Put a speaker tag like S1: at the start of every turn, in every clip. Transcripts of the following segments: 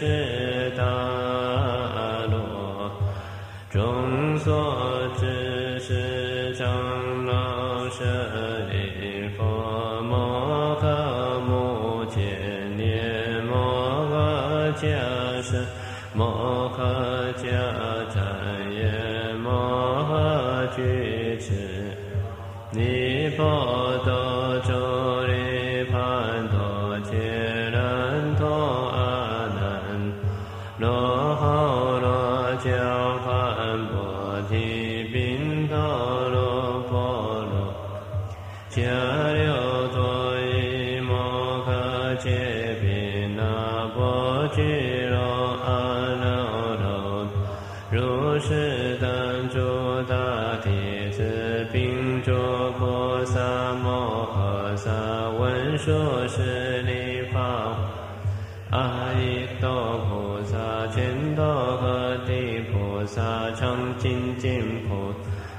S1: 是大罗众所知是长老舍利弗摩诃摩诃迦叶摩诃尼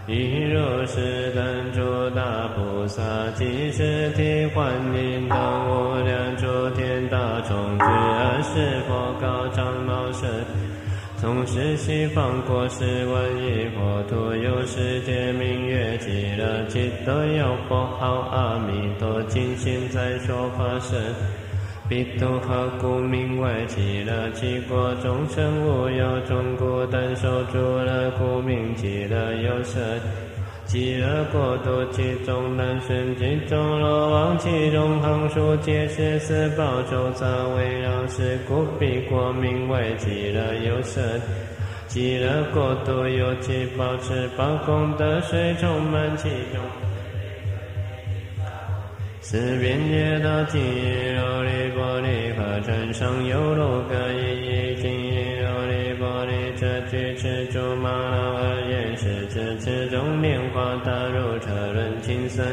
S1: 亦如是等诸大菩萨，即是提还念等无量诸天大众之恶世佛告长老身，从释西方过十万亿佛土，有世界名曰，极乐，其都有佛号阿弥陀经，现在说法身。彼度何故名为极乐？其国众生无有众故，等受诸乐，故名极乐有神。极乐国土其中难生，其中罗网，其中行数皆是四宝周匝围绕，是故彼国名为极乐有神。极乐国土有其宝池，宝功德水充满其中。四边街道金银琉璃玻璃河船上有六个一亿金银琉璃玻璃这具持珠玛瑙二眼十指池中莲花打入车轮青色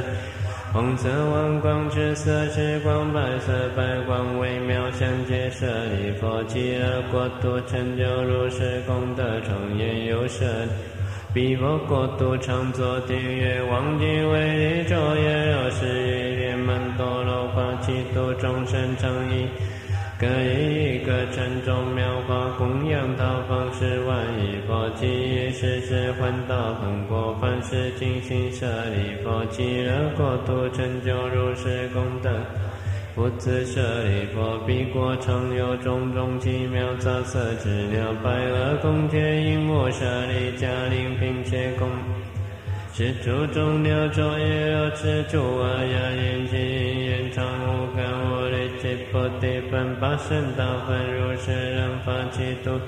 S1: 红色王光赤色赤光白色白光微妙相接舍利佛极乐国度成就如是功德庄严有神。彼佛国度常作地狱，王经为利昼夜若是于莲满多罗花，其度众生常以各一个城中妙法供养他方十万亿佛，即以世世还道恒果，凡世尽心舍利佛，极乐国度成就如是功德。不自舍利佛，彼国常有种种奇妙杂色之鸟，白鹅、公雀、鹦鹉、舍利、迦陵，并且供是诸种鸟昼夜若持诸阿牙眼睛，延长无根无力，七菩提分八圣道分，如是人发其度。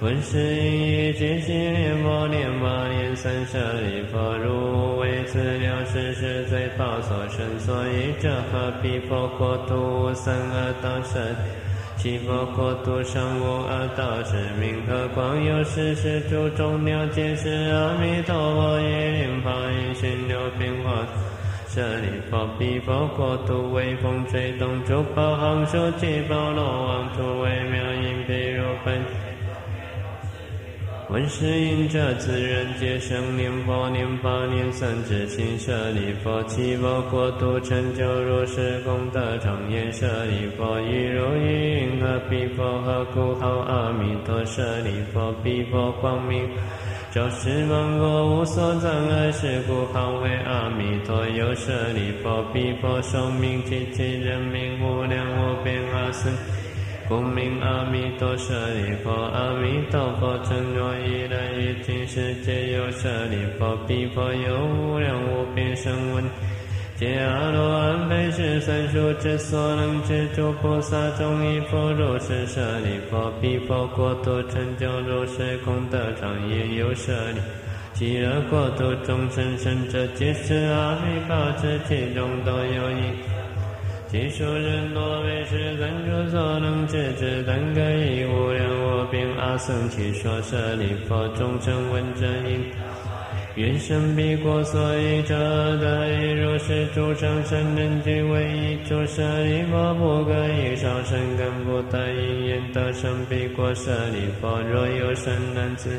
S1: 闻是因一觉心念佛念八念三舍利佛，如为资料世世最宝所生，所以者何彼佛国土三恶道生，其佛国土上无二道是名和光有世世诸众鸟皆是阿弥陀佛一念法音寻流变化。舍利佛，毗婆国土微风吹动，诸宝行树七宝罗王土微妙音譬如梵。闻是因者，自人皆生念佛，念法念僧之心舍利佛，七佛国土成就如是功德，常言舍利佛，一如意云何彼佛？何故号阿弥陀舍利佛？彼佛光明，照十方国，无所障碍，是故号为阿弥陀。有舍利佛，彼佛寿命极其人民无量无边阿僧。故名阿弥陀舍利佛，阿弥陀佛称若一人于尽世界有舍利佛，彼佛有无量无边声闻，皆阿罗汉、非是算数之所能知，诸菩萨众亦复如是舍利佛，彼佛国土成就如是功德常也有舍利。极乐国土众生生者，皆是阿弥陀之其中都有一。其数人多，为是三诸所能知之，但可以无量无边阿僧祇说舍利佛，众生闻者应愿生彼国所以者，得以如是诸上善人俱为一诸舍利佛，不可以少生根不得因缘得生彼国舍利佛。若有善男子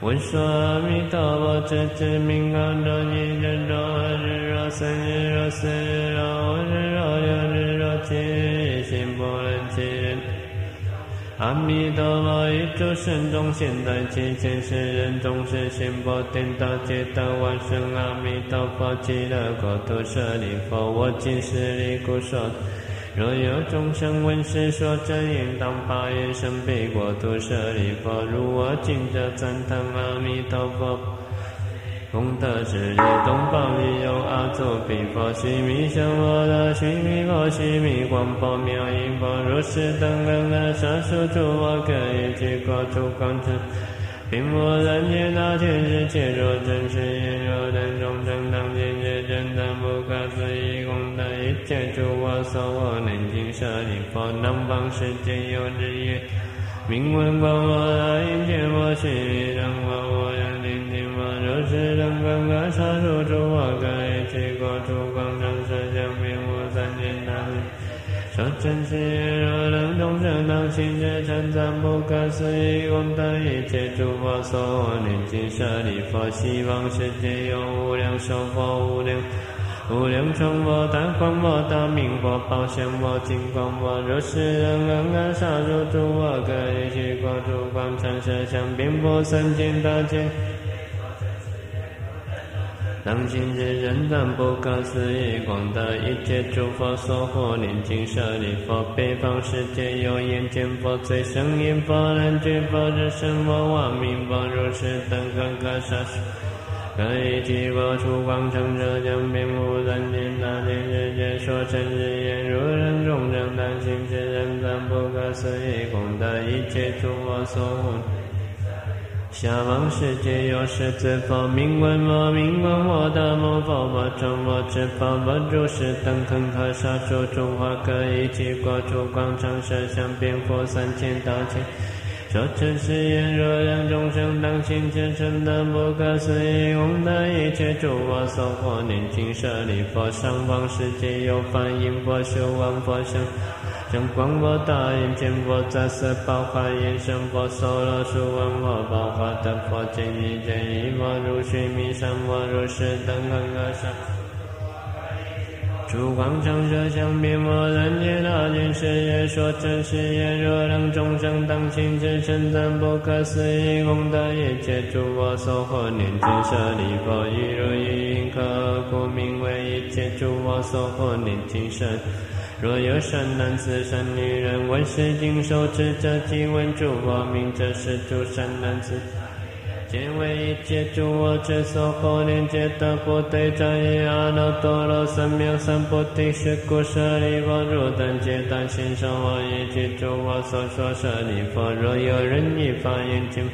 S1: 闻说阿弥陀佛之名号，若一日若二日若三日若四日若五日。心不能其人，阿弥陀佛，一诸圣众现在七千世人众生心波颠倒，皆得往生阿弥陀佛极乐国土舍利佛，我今是离故说。若有众生闻是说真言，当发愿生彼国土舍利佛，如我今者赞叹阿弥陀佛。功德之力，东方已有阿祖比佛，须弥相佛的须弥佛，须弥光佛妙音佛，如是等等的沙数诸佛，可以具国土光成。并无人见大千世界，若真实言，若等众生当见界真当不可思议功德，一切诸佛所我能尽舍利佛，南方世界有日月，名闻光佛大音见佛，须弥等佛。是等刚刚杀入诸佛，可以去过诸光常设相遍无三千大千。说真实言，若能众生当心觉称赞不可思议功德，一切诸佛所念经舍利佛，希望世界有无量寿佛、无量无量成佛、大光佛、大明佛、宝相佛、金光佛。若是等刚刚杀入诸佛，可以去过诸光常设相遍无三千大千。当今日人赞不可思议广大，一切诸佛所护念经舍利佛，北方世界有眼见佛、最胜音佛、难觉佛、日生佛、王明佛，如是等各个沙数，可以即佛出光成者将遍无三千大千世界，说成日言，如人众生当今之人赞不可思议广大，一切诸佛所护。下方世界有十字佛，名闻佛，名闻佛，大摩佛，佛中佛，智佛，佛如是等恒河沙数诸法，可以起过诸光常设相遍佛三千大千。说真实言，若让众生当心见成的不可思议功德，一切诸佛所获念经舍利佛，上方世界有梵音佛，修王佛相。将光佛大眼见佛在色宝华眼生佛娑罗树闻佛宝华德佛见一见一佛如须弥山佛如是等恒河沙。诸光常设相遍佛人界大千世界说真实言，若让众生当亲自称赞不可思议功德，一切诸佛所获念经舍利佛，一如一云何故名为一切诸佛所获念经舍。若有善男子、善女人，闻是经受持者，即闻诸佛名者，是诸善男子，皆为一切诸佛之所护念，皆得不对战也。阿耨多罗三藐三菩提，是故舍利弗，如等皆当心受我一切诸我所说舍利弗。若有人以法言经。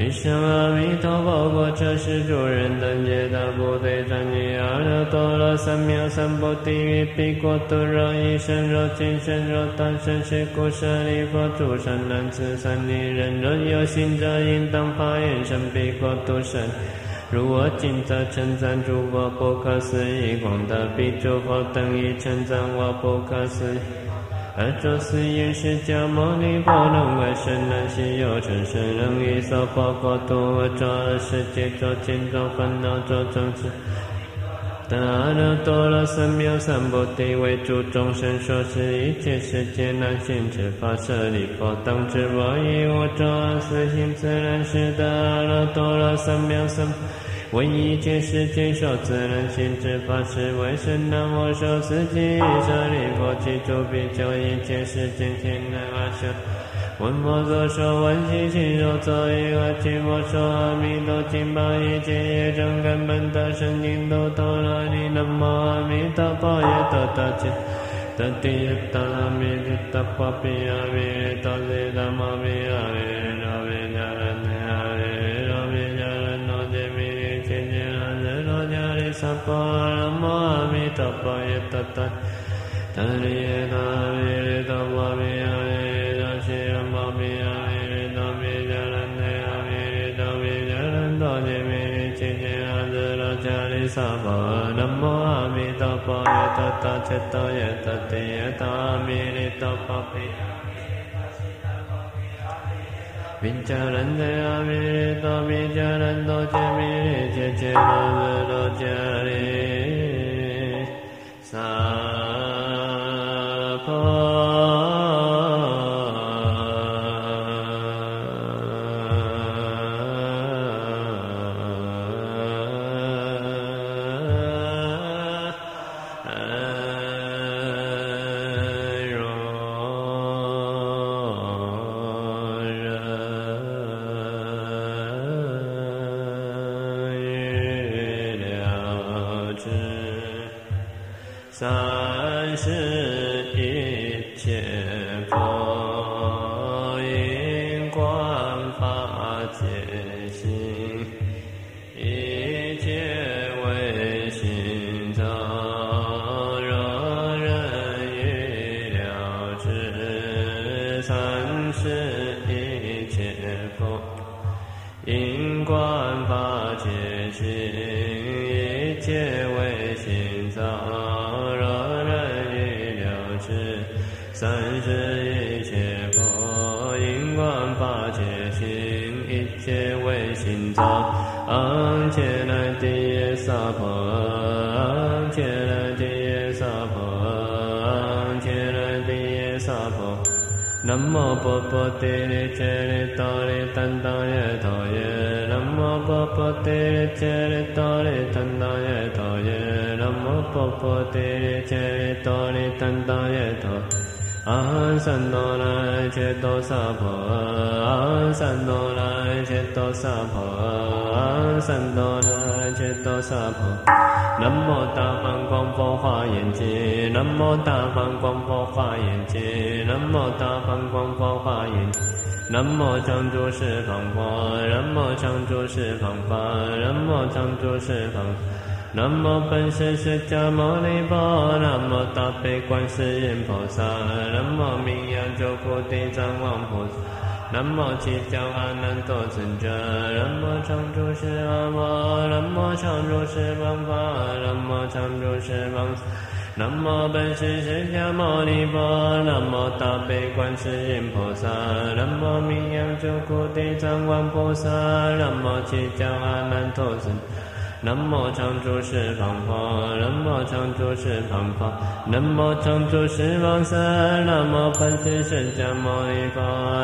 S1: 一生阿弥陀佛，过这世诸人等皆得不对战于阿耨多罗三藐三菩提，于彼国土若一生若今生若当生是故舍利佛，诸善男子、三女人，若有心者，应当发愿生彼国土生。如我今则称赞诸佛不可思议功德，彼诸佛等亦称赞我不可思议。而作是因释迦牟尼佛能为神难心有成神能以娑婆国度而作世界作见作烦恼作众生。得阿耨多罗三藐三菩提为诸众生说是一切世界难行之法舍利弗，当知我以我作四行自然是得阿耨多罗三藐三。为一切世界所自然行之法是为神难我受此经舍利弗，其诸比丘一切世界天人阿修。闻佛所说，闻其心所作意，而听我说阿弥陀经，把一切业障根本大圣净土陀罗尼，南无阿弥陀佛，耶多达揭，达地耶 ပါရမမေတ္တပါယတတတရိယနာဝေရတဝဝေယရေတရှိရမမေယရေတမေဇရဏေအဝေရတဝေဇရဏောနေမေချင်းချင်းအဇရောဇရိသဘာနမောမေတ္တပါယတတချက်တောယတတေယတာမေရတပပေယ vincharande amirito vicharando che mire che che lo vero che re sa 婆南无阿弥陀佛，耶多达切多耶多地耶多阿弥陀佛，毗迦兰得阿弥陀，毗迦兰多揭弥利揭揭多日多迦利萨。南无常住释方佛，南无常住释方法，南无常住释方。南无本师释迦牟尼佛，南无大悲观世音菩萨，南无明阳救苦地藏王菩萨，南无七教阿难多尊者，南无常住释阿佛，南无常住释方法，南无常住释方。南无本师释迦牟尼佛，南无大悲观世音菩萨，南无明阳救苦地藏王菩萨，南无七教阿难陀僧。南无常住释方佛，南无常住释方法，南无常住释方僧，南无本师释迦牟尼佛，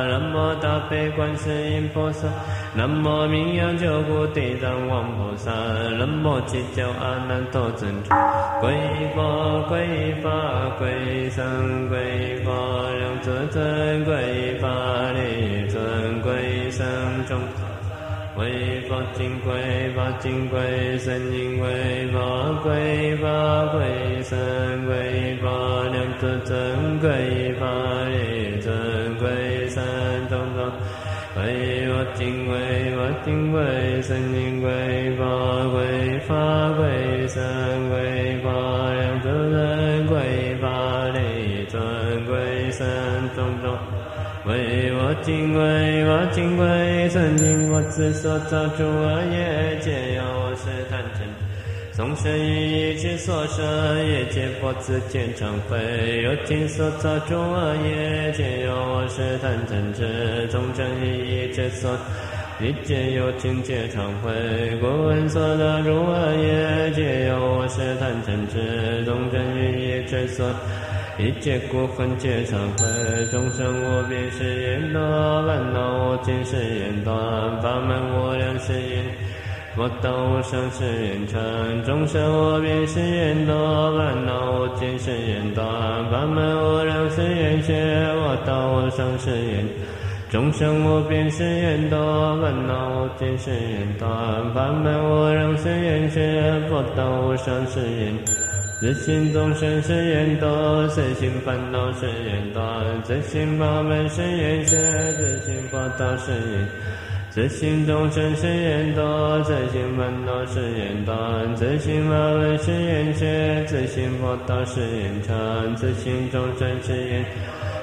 S1: 南无大悲观世音菩萨，南无明阳救苦地藏王菩萨，南无七教阿难陀僧。皈依佛，皈依法，皈依僧，皈依佛，两尊尊，皈依法力尊，皈依僧众。为法经归法经归僧经归法归法归身归法两尊尊归法一尊归三众众为法经归法经归僧经归法归法归身归为我敬为我敬畏，曾经我自所造诸恶业，皆由我是贪嗔众生于一切所生，一切佛子皆常会。有情所造诸恶业，皆由我是贪嗔痴。众生于一切所，一切有情皆常会。故闻所造诸恶业，皆由我是贪嗔痴。众生于一切所。一切过患皆常会，众生无边誓言多，烦恼无尽誓言断，法门无量誓言，佛道无上誓言成。众生无边誓言多，烦恼无尽誓言断，法门无量誓言学，佛道无上誓言。众生无边誓言多，烦恼无尽誓言断，法门无量誓言学，佛道无上誓言。自心众生是缘多，自心烦恼是缘断，自心法门是缘学，自心佛道是缘。自心众生是缘多，自心烦恼是缘断，自心法门是缘学，自心佛道是缘成，自心众生是缘。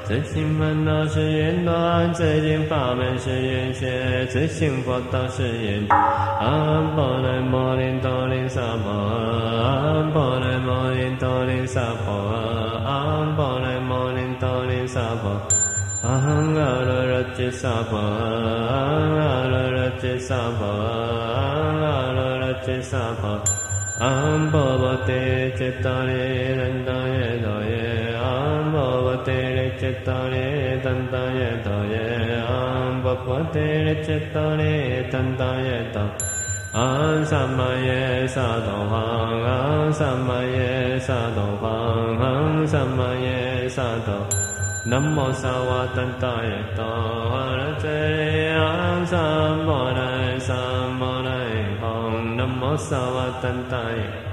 S1: 自心烦恼是缘断，自心法门是缘学，自心佛道是缘。阿婆来摩林多林萨婆，阿婆来摩林多林萨婆，阿婆来摩林多林萨婆，阿哈罗罗吉萨婆，阿哈罗罗吉萨婆，阿哈罗罗吉萨婆，阿婆婆提吉达利人达耶多耶，阿婆婆提。चित्तारे तन्ताय ताय आं बपते चित्तारे तन्ताय ता आं समये साधोहां आं समये साधोहां आं समये साधो। नमो सवतन्ताय तो हरते। आं समोनय समोनय हं नमो सवतन्ताय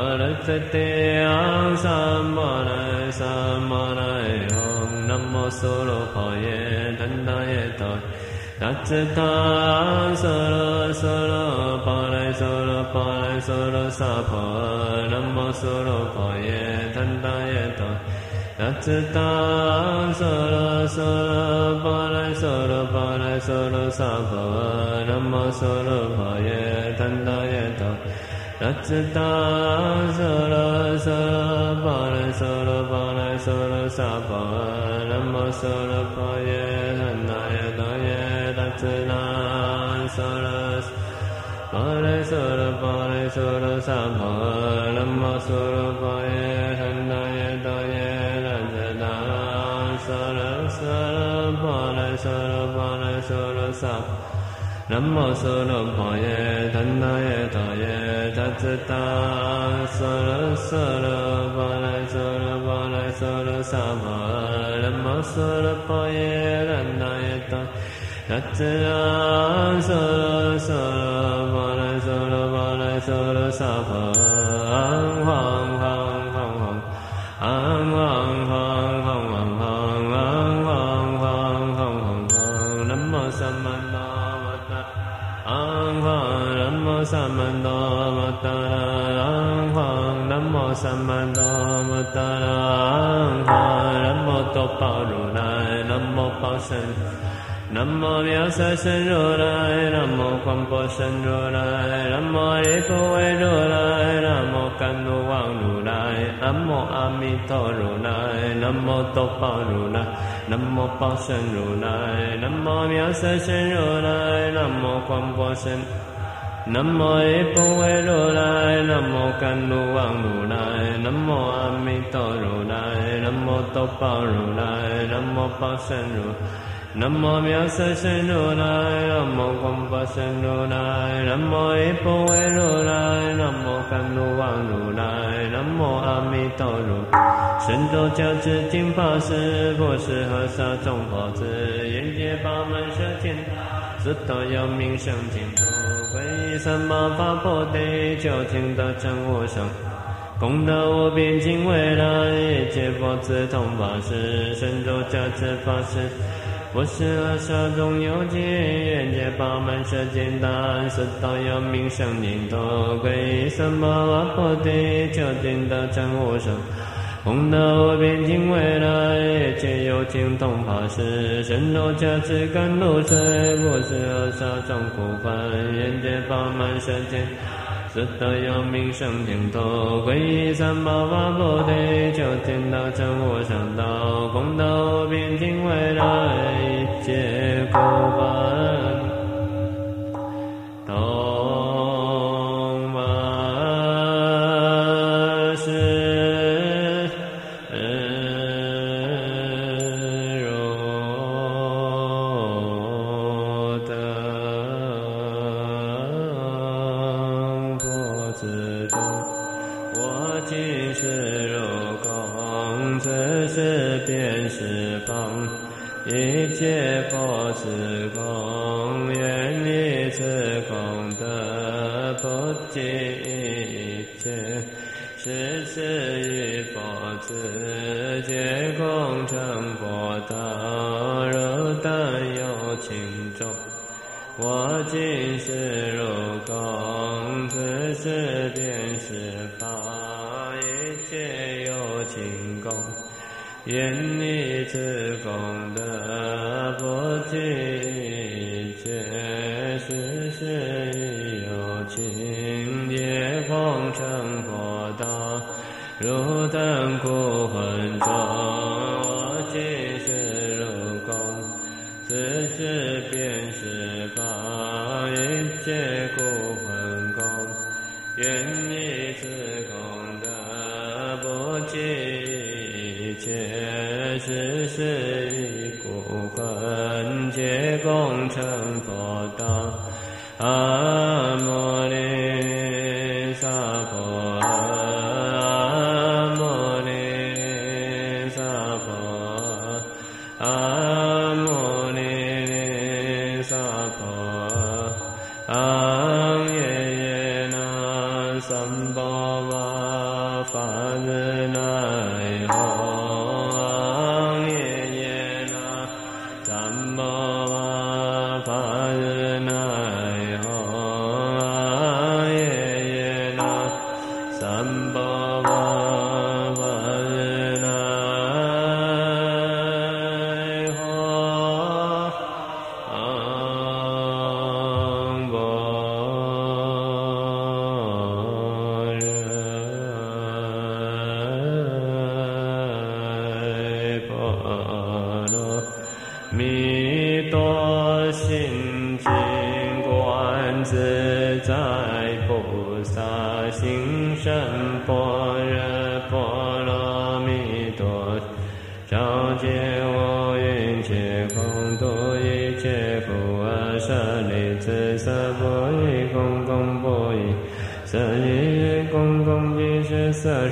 S1: அரசத்தே ஆசாமானாய சாமானாய ஓம் நம்மோ சோலோகாய தந்தாய தாய் நச்சதா சோலோ சோலோ பாலாய் சோலோ பாலாய் சோலோ சாபா நம்மோ சோலோகாய தந்தாய தாய் 无娑罗婆耶檀达耶多。那次当娑罗娑罗波罗娑罗波罗娑罗萨婆南无娑罗婆耶檀达耶 रमसोरो पाय धनय तय दा सरो सोसोरो बालसोरो समरो पाय ध सरसोरो सोरो बाल सोरो साल 无宝身，南无妙色身如来，南无广波身如来，南无一不为如来，南无甘露王如来，南无阿弥陀如来，南无多宝如来，南无宝身如来，南无妙色身如来，南无广波身。南无一不为如来，南无甘露王如来，南无阿弥陀如来，南无多宝如来，南无宝身如，南无妙色身如来，南无广法身如来，南无一不为如来，南无甘露王如来，南无阿弥陀如。神州教智金法师，不是和尚众佛子，沿街八门射箭，四道有名声净土，皈依三宝法菩提，就听得真无生。功德无边尽未来，一切佛子同法师，神州教智法师。不是和尚中有见，沿街八门射箭弹，四道有名声净土，皈依三宝法菩提，就听得真无生。功德无边尽未来，一切有情同法师，神州加持甘露水，不是和尚中苦分，沿街八门射箭。四道有名声净土，皈依三宝法菩提，就见到真我上道，功德无边尽未来，一切苦方，一切佛之功，愿你此功德，不计一切，世时与佛子皆共成佛道。如但有情众，我今世如共，此时便是法，一切有情功，愿你。اليتامى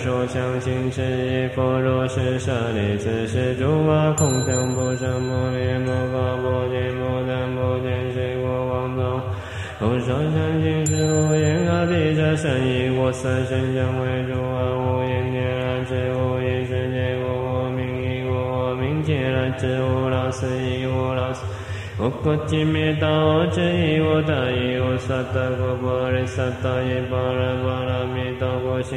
S1: 若想心识亦佛，若是舍利，子是诸法空相，不生不灭，不垢不净，不增不减。是故空中无生，想心识无眼，身意？我三身法无眼界，乃至无意识界，无我名亦无我名，皆来无老死亦无老死，不可尽灭，道无尽亦无道义。无萨达故，波罗萨达亦波罗波罗蜜，道果性。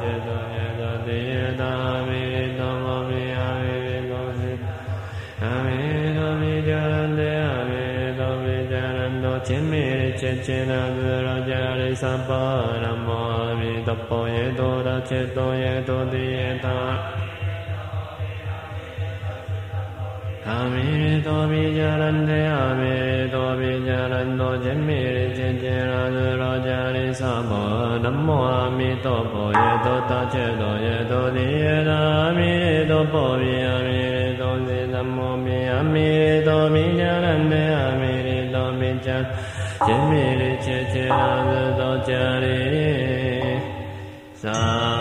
S1: ちなぐらじゃりさばらまみだぽえどらちとえどりえた。阿弥陀比迦兰帝，阿弥陀比迦兰多杰米利杰杰拉日罗迦利萨婆，南无阿弥陀佛，耶多他切多耶多利耶那阿弥陀佛比阿弥陀比南无比阿弥陀比迦兰帝，阿弥陀比迦。 ခြင်းမေရချက်ချာသောကြရေသာ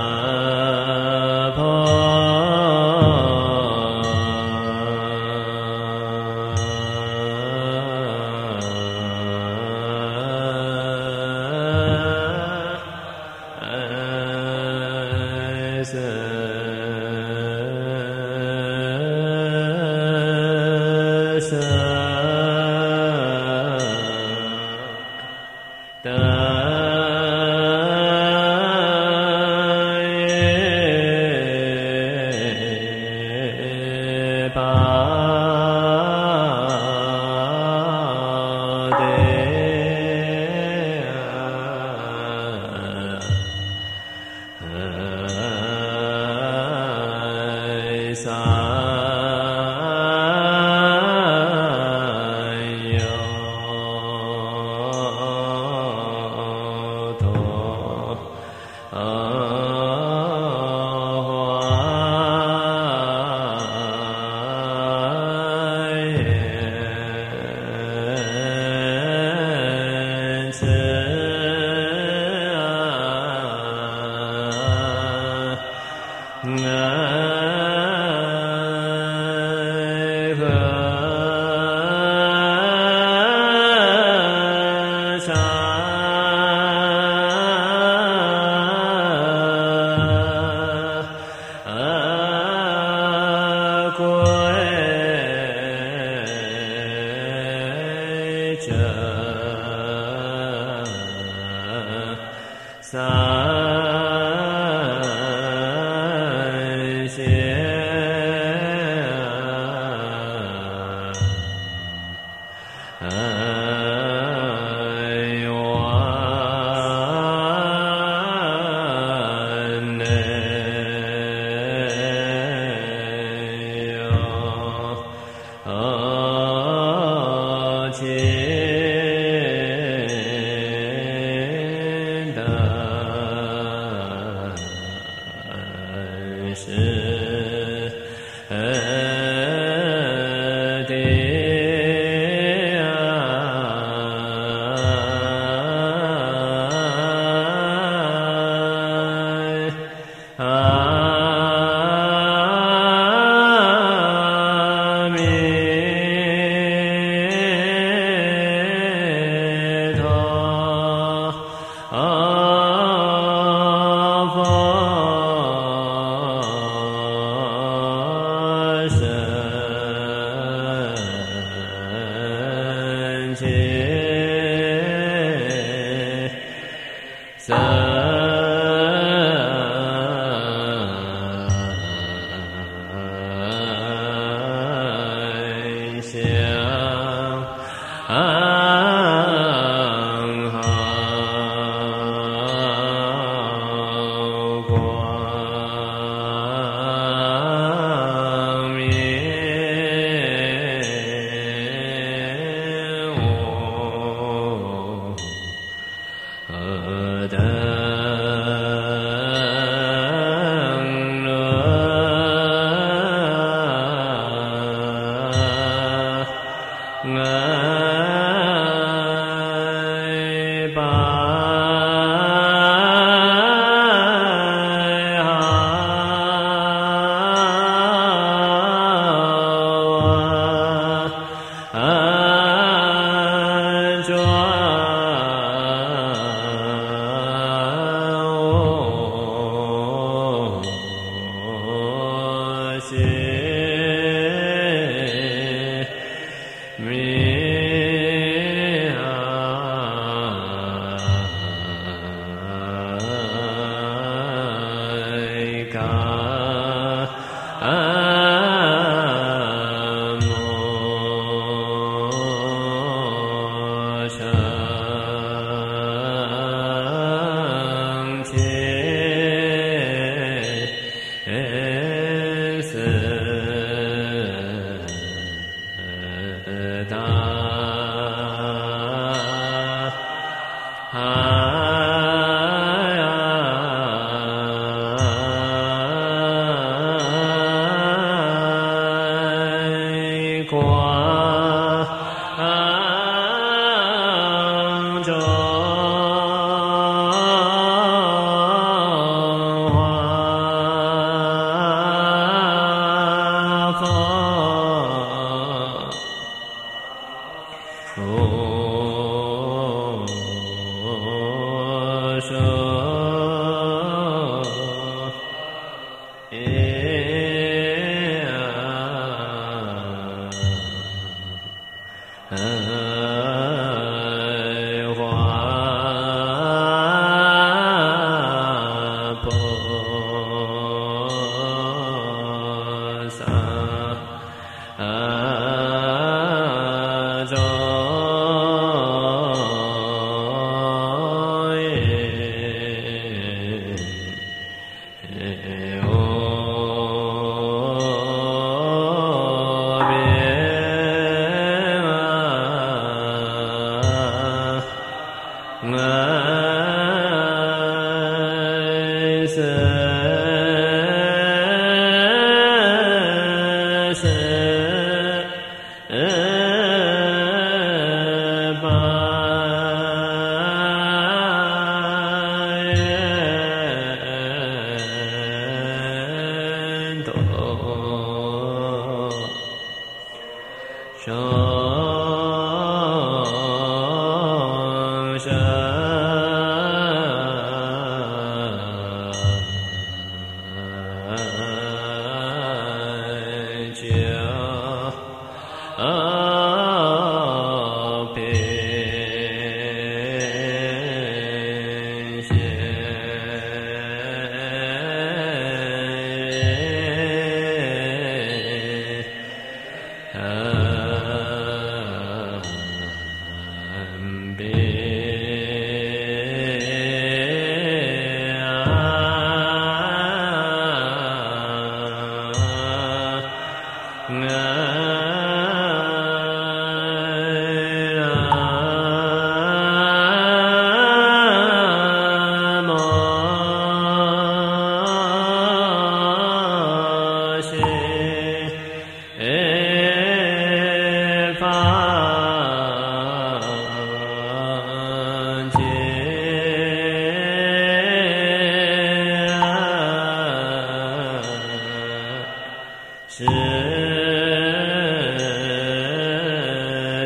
S1: Ah. पास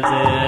S1: Yeah.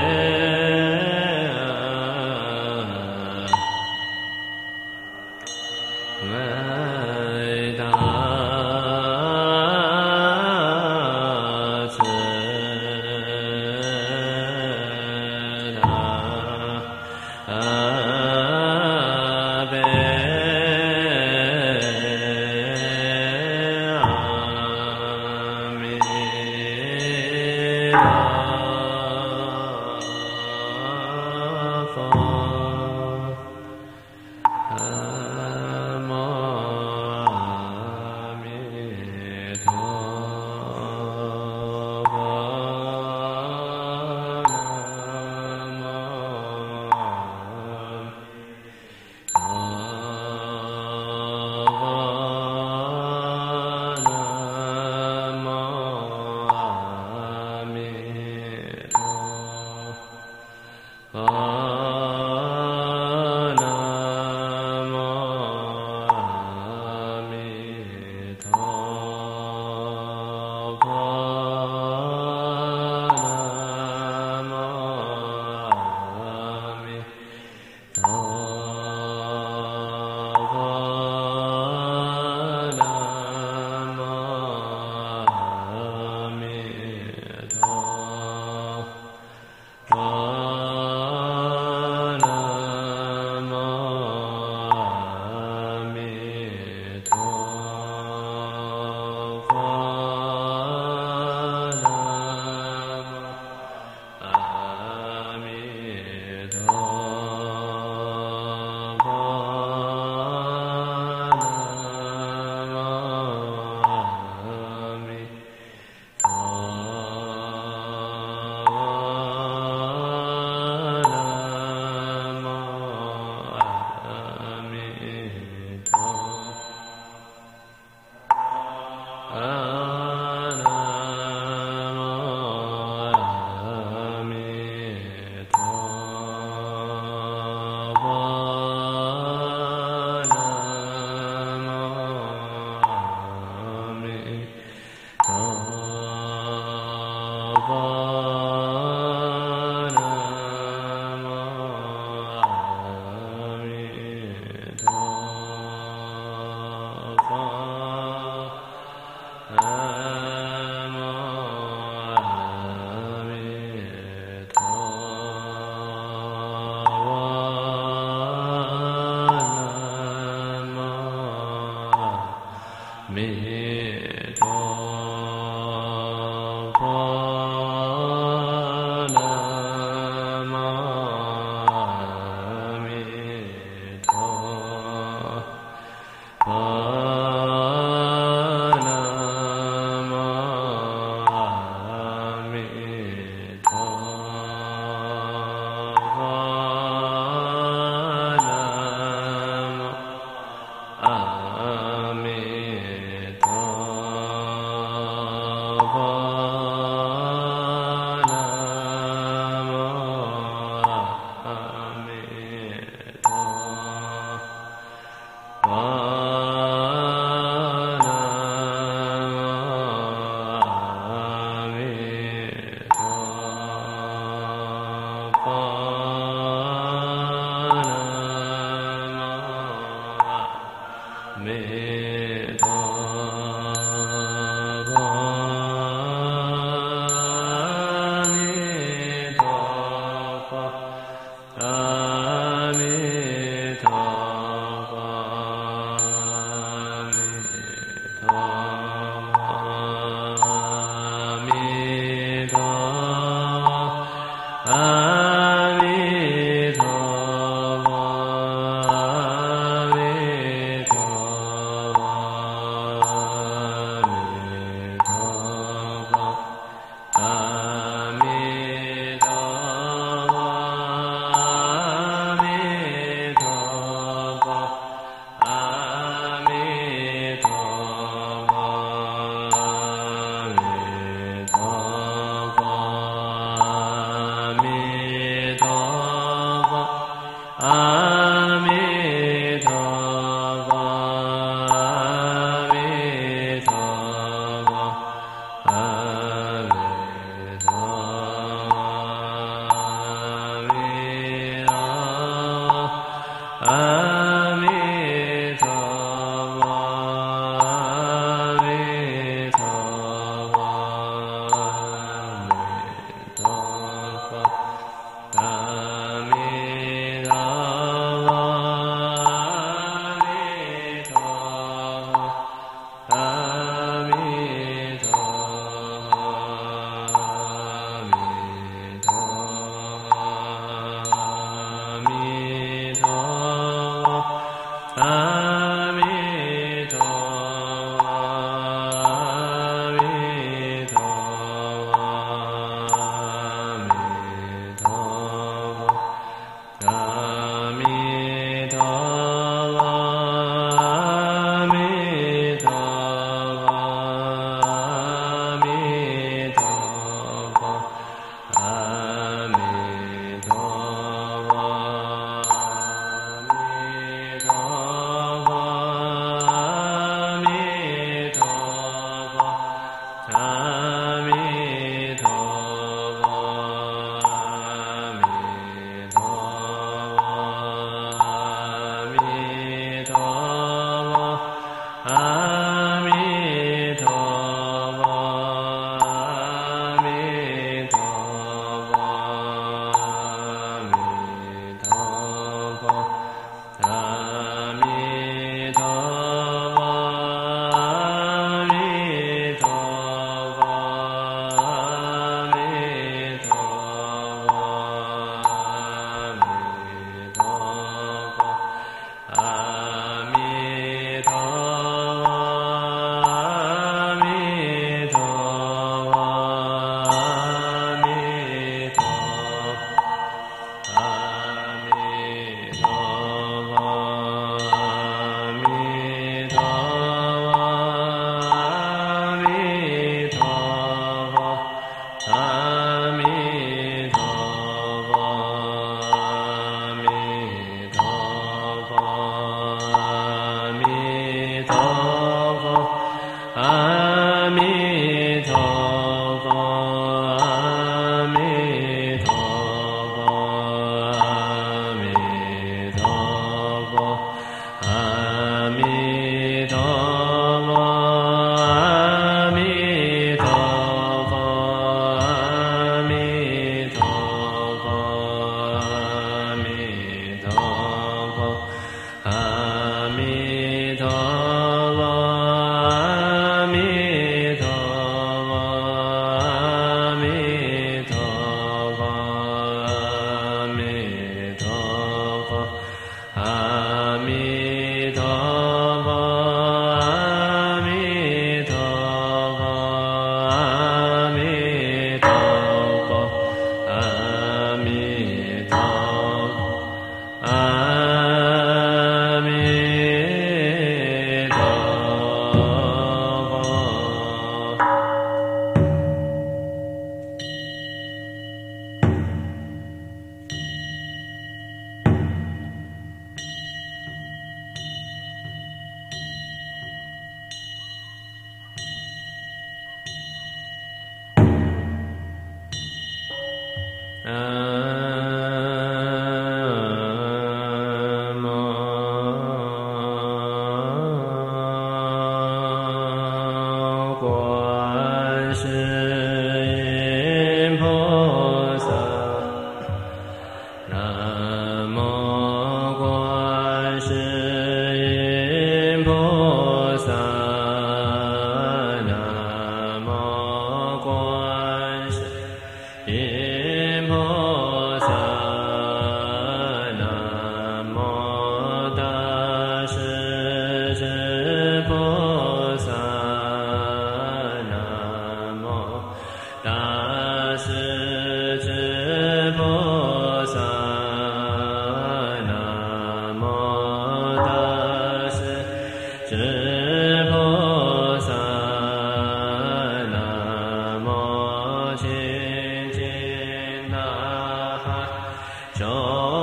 S1: 是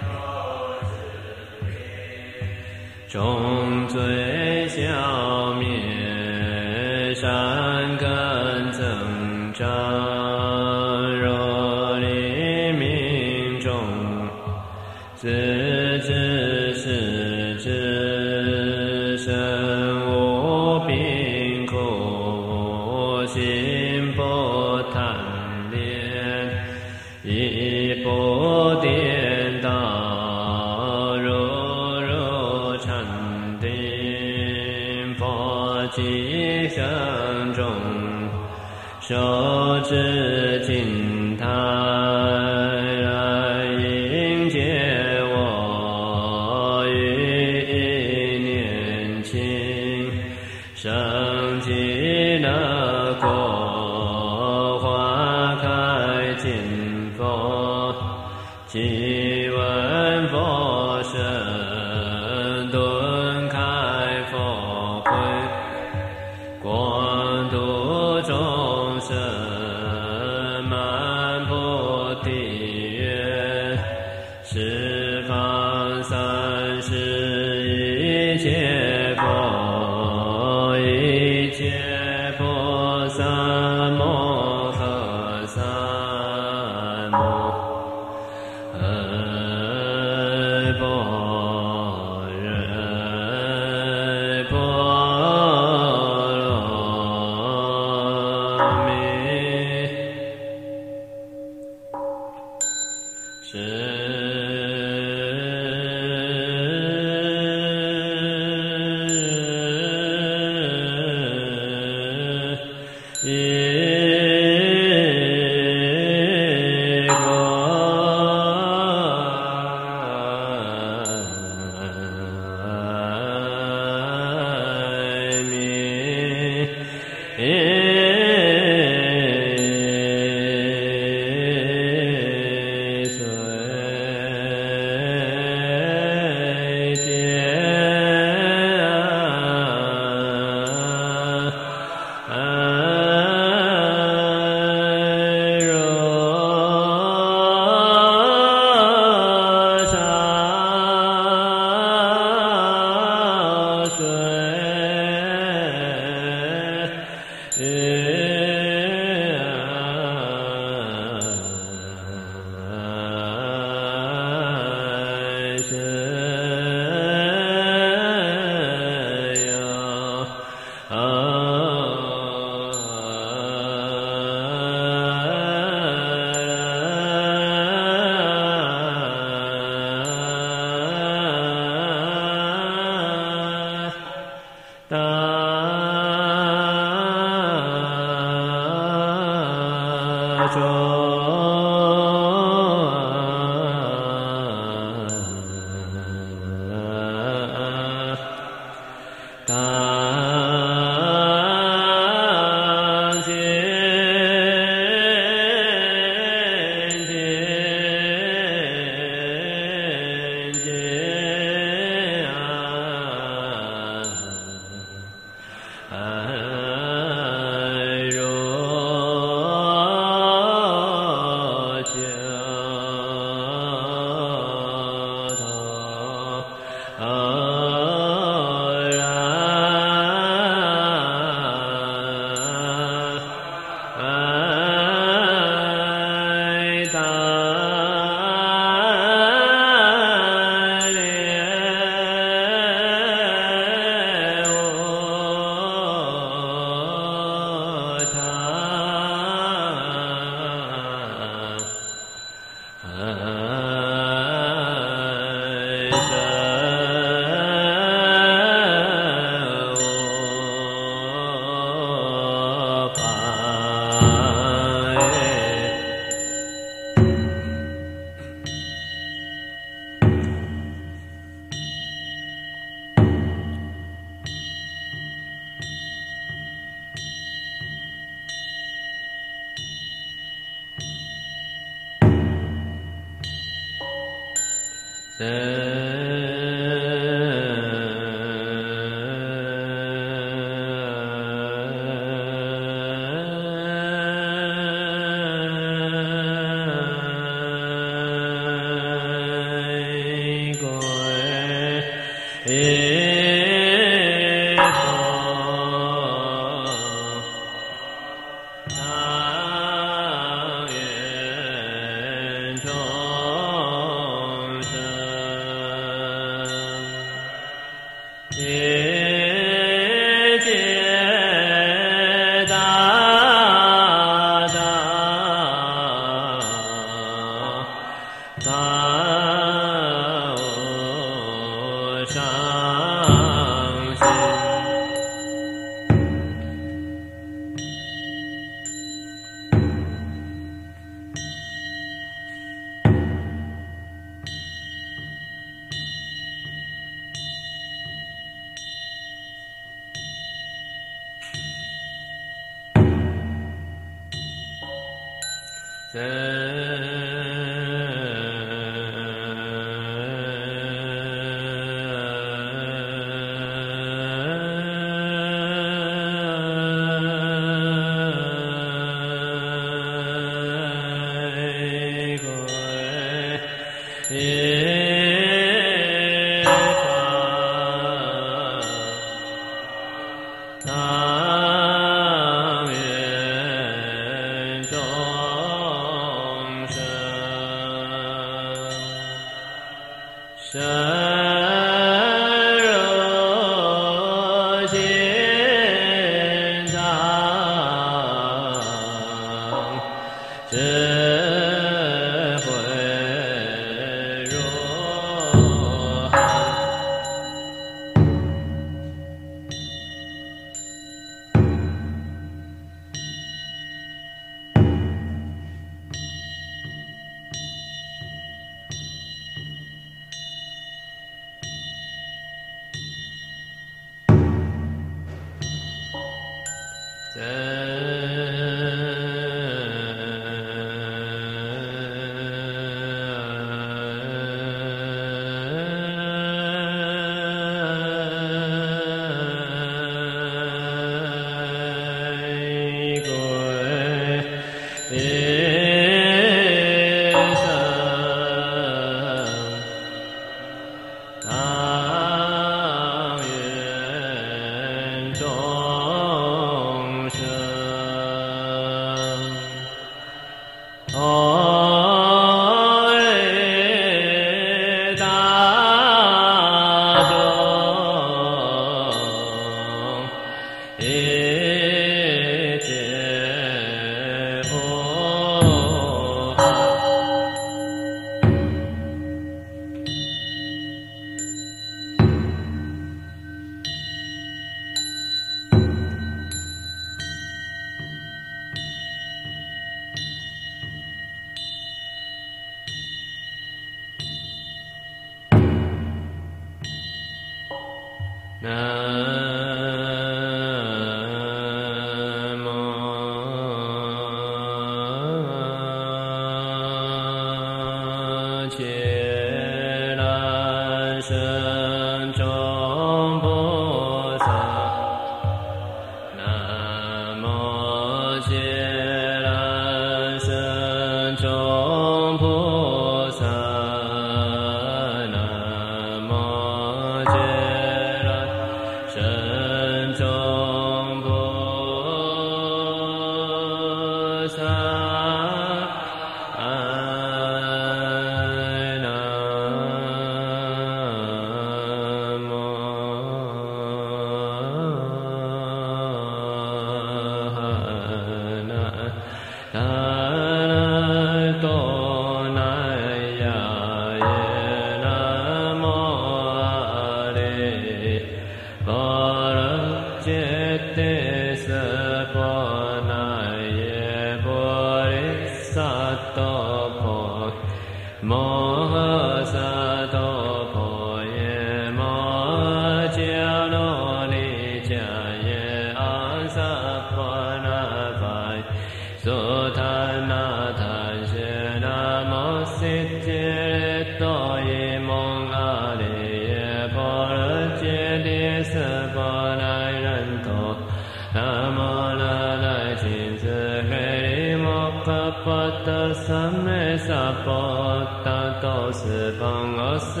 S1: 佛的萨美萨婆达多斯邦阿斯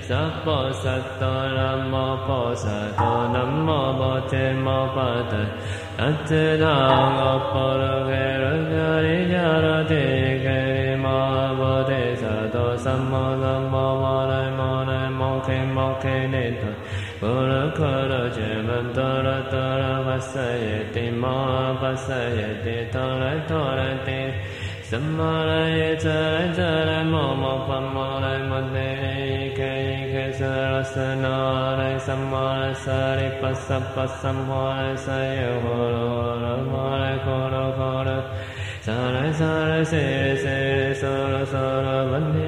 S1: 萨婆萨多那摩婆萨多那摩摩提摩巴达那提那阿婆罗揭罗伽利伽罗提揭利摩婆提萨多萨摩那摩摩那摩那摩提摩提尼多。ボロコロジュマンドロドロバサエティモバサエティトレトレティ Sare sare sare sare sare sare sare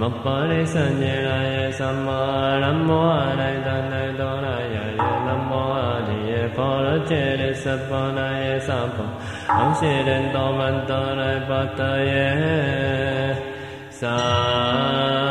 S1: မောပါရိသဉ္ဇေရယေသမရမောအနိတနိတောရယေနမောအနိယေဘောရတေရသဗ္ဗနာယေသမ္ပောအောရှိရံတောမန္တရပတယေသာ